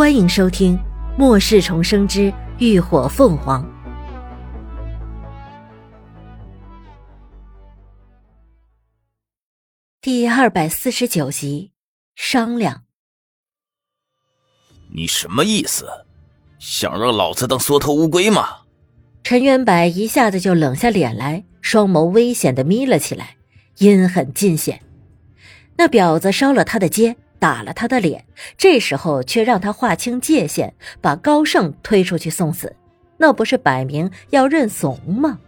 欢迎收听《末世重生之浴火凤凰》第二百四十九集。商量，你什么意思？想让老子当缩头乌龟吗？陈元柏一下子就冷下脸来，双眸危险的眯了起来，阴狠尽显。那婊子烧了他的街。打了他的脸，这时候却让他划清界限，把高盛推出去送死，那不是摆明要认怂吗？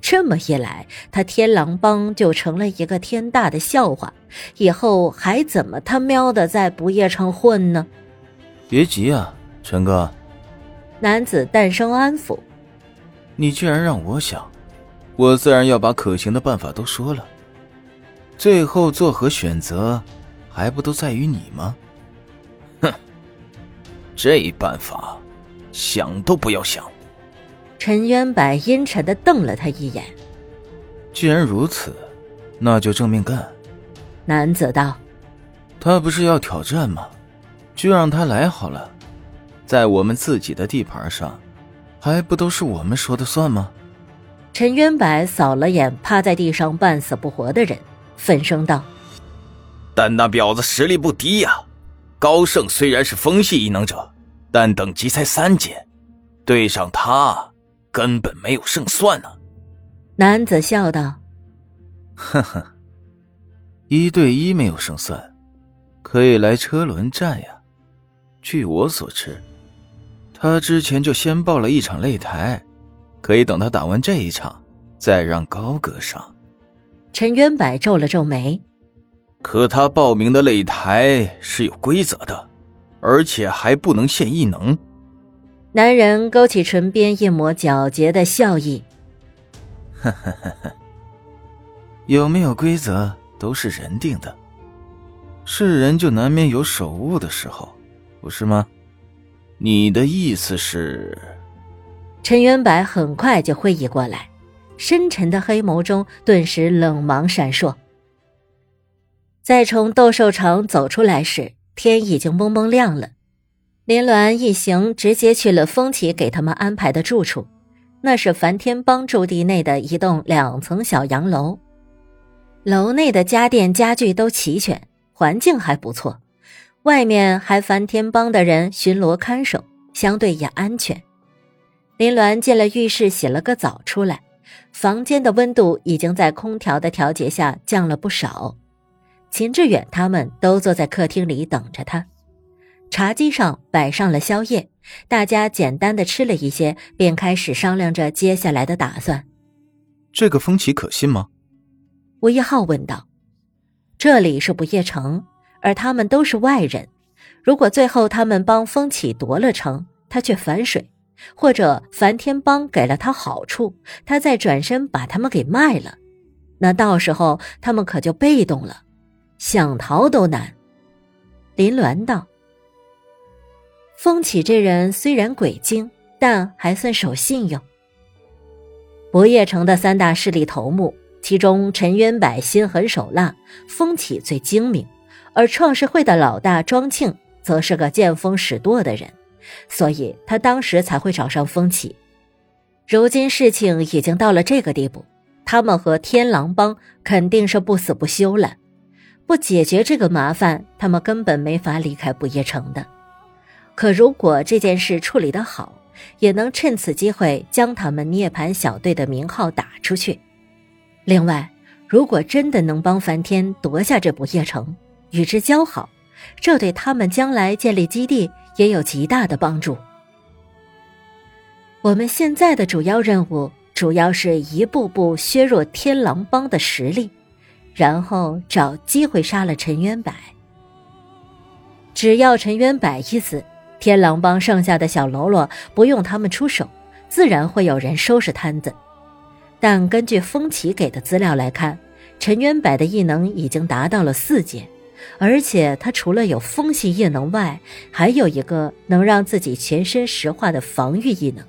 这么一来，他天狼帮就成了一个天大的笑话，以后还怎么他喵的在不夜城混呢？别急啊，陈哥。男子淡声安抚：“你既然让我想，我自然要把可行的办法都说了，最后做何选择？”还不都在于你吗？哼，这办法想都不要想。陈渊白阴沉的瞪了他一眼。既然如此，那就正面干。男子道：“他不是要挑战吗？就让他来好了。在我们自己的地盘上，还不都是我们说的算吗？”陈渊白扫了眼趴在地上半死不活的人，愤声道。但那婊子实力不低呀，高盛虽然是风系异能者，但等级才三阶，对上他根本没有胜算呢。男子笑道：“呵呵，一对一没有胜算，可以来车轮战呀。据我所知，他之前就先报了一场擂台，可以等他打完这一场，再让高哥上。”陈渊柏皱了皱眉。可他报名的擂台是有规则的，而且还不能现异能。男人勾起唇边一抹皎洁的笑意，呵呵呵呵，有没有规则都是人定的，是人就难免有手误的时候，不是吗？你的意思是？陈元柏很快就会意过来，深沉的黑眸中顿时冷芒闪烁。在从斗兽场走出来时，天已经蒙蒙亮了。林鸾一行直接去了风起给他们安排的住处，那是梵天帮驻地内的一栋两层小洋楼。楼内的家电家具都齐全，环境还不错，外面还梵天帮的人巡逻看守，相对也安全。林鸾进了浴室洗了个澡出来，房间的温度已经在空调的调节下降了不少。秦志远他们都坐在客厅里等着他，茶几上摆上了宵夜，大家简单的吃了一些，便开始商量着接下来的打算。这个风起可信吗？吴一浩问道。这里是不夜城，而他们都是外人，如果最后他们帮风起夺了城，他却反水，或者梵天帮给了他好处，他再转身把他们给卖了，那到时候他们可就被动了。想逃都难。林鸾道：“风起这人虽然鬼精，但还算守信用。不夜城的三大势力头目，其中陈渊柏心狠手辣，风起最精明，而创世会的老大庄庆则是个见风使舵的人，所以他当时才会找上风起。如今事情已经到了这个地步，他们和天狼帮肯定是不死不休了。”不解决这个麻烦，他们根本没法离开不夜城的。可如果这件事处理得好，也能趁此机会将他们涅槃小队的名号打出去。另外，如果真的能帮梵天夺下这不夜城，与之交好，这对他们将来建立基地也有极大的帮助。我们现在的主要任务，主要是一步步削弱天狼帮的实力。然后找机会杀了陈渊柏。只要陈渊柏一死，天狼帮剩下的小喽啰不用他们出手，自然会有人收拾摊子。但根据风起给的资料来看，陈渊柏的异能已经达到了四阶，而且他除了有风系异能外，还有一个能让自己全身石化的防御异能。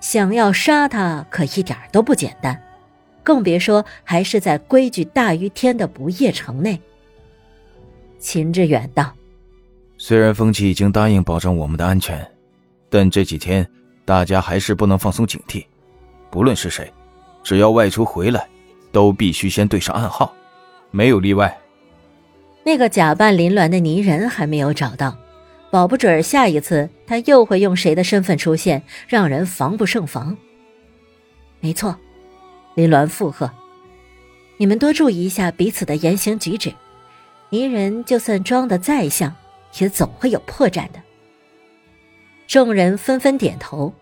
想要杀他，可一点都不简单。更别说还是在规矩大于天的不夜城内。秦志远道：“虽然风起已经答应保证我们的安全，但这几天大家还是不能放松警惕。不论是谁，只要外出回来，都必须先对上暗号，没有例外。那个假扮林鸾的泥人还没有找到，保不准下一次他又会用谁的身份出现，让人防不胜防。没错，林鸾附和：“你们多注意一下彼此的言行举止。泥人就算装的再像，也总会有破绽的。”众人纷纷点头。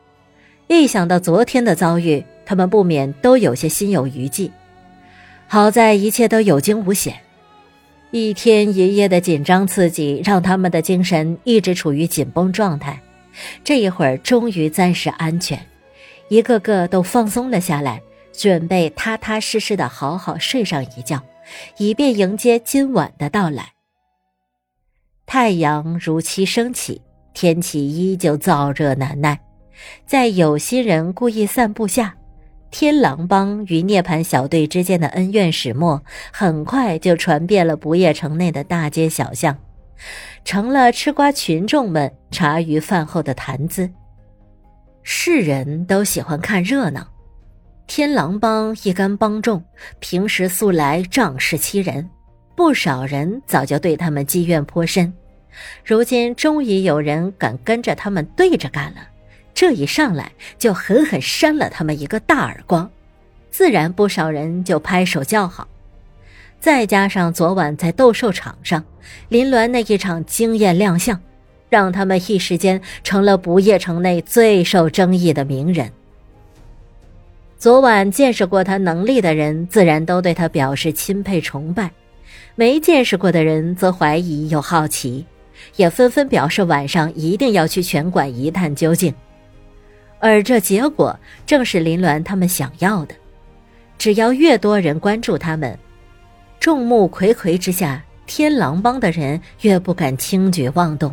一想到昨天的遭遇，他们不免都有些心有余悸。好在一切都有惊无险，一天一夜的紧张刺激让他们的精神一直处于紧绷状态。这一会儿终于暂时安全，一个个都放松了下来，准备踏踏实实的好好睡上一觉，以便迎接今晚的到来。太阳如期升起，天气依旧燥热难耐。在有心人故意散布下，天狼帮与涅槃小队之间的恩怨始末，很快就传遍了不夜城内的大街小巷，成了吃瓜群众们茶余饭后的谈资。世人都喜欢看热闹，天狼帮一干帮众，平时素来仗势欺人，不少人早就对他们积怨颇深，如今终于有人敢跟着他们对着干了。这一上来就狠狠扇了他们一个大耳光，自然不少人就拍手叫好。再加上昨晚在斗兽场上林鸾那一场惊艳亮相，让他们一时间成了不夜城内最受争议的名人。昨晚见识过他能力的人，自然都对他表示钦佩崇拜；没见识过的人，则怀疑又好奇，也纷纷表示晚上一定要去拳馆一探究竟。而这结果正是林鸾他们想要的。只要越多人关注他们，众目睽睽之下，天狼帮的人越不敢轻举妄动，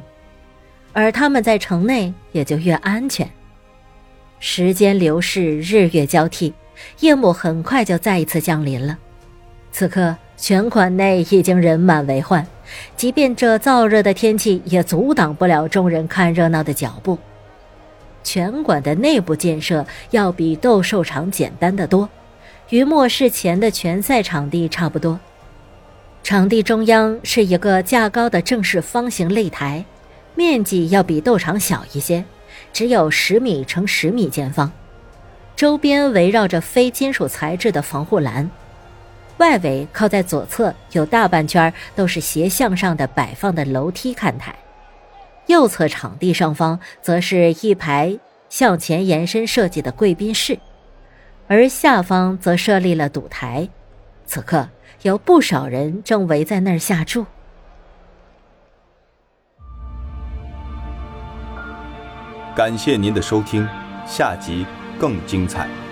而他们在城内也就越安全。时间流逝，日月交替，夜幕很快就再一次降临了。此刻，拳馆内已经人满为患，即便这燥热的天气，也阻挡不了众人看热闹的脚步。拳馆的内部建设要比斗兽场简单的多，与末世前的拳赛场地差不多。场地中央是一个架高的正式方形擂台，面积要比斗场小一些，只有十米乘十米见方。周边围绕着非金属材质的防护栏，外围靠在左侧有大半圈都是斜向上的摆放的楼梯看台。右侧场地上方则是一排向前延伸设计的贵宾室，而下方则设立了赌台。此刻有不少人正围在那儿下注。感谢您的收听，下集更精彩。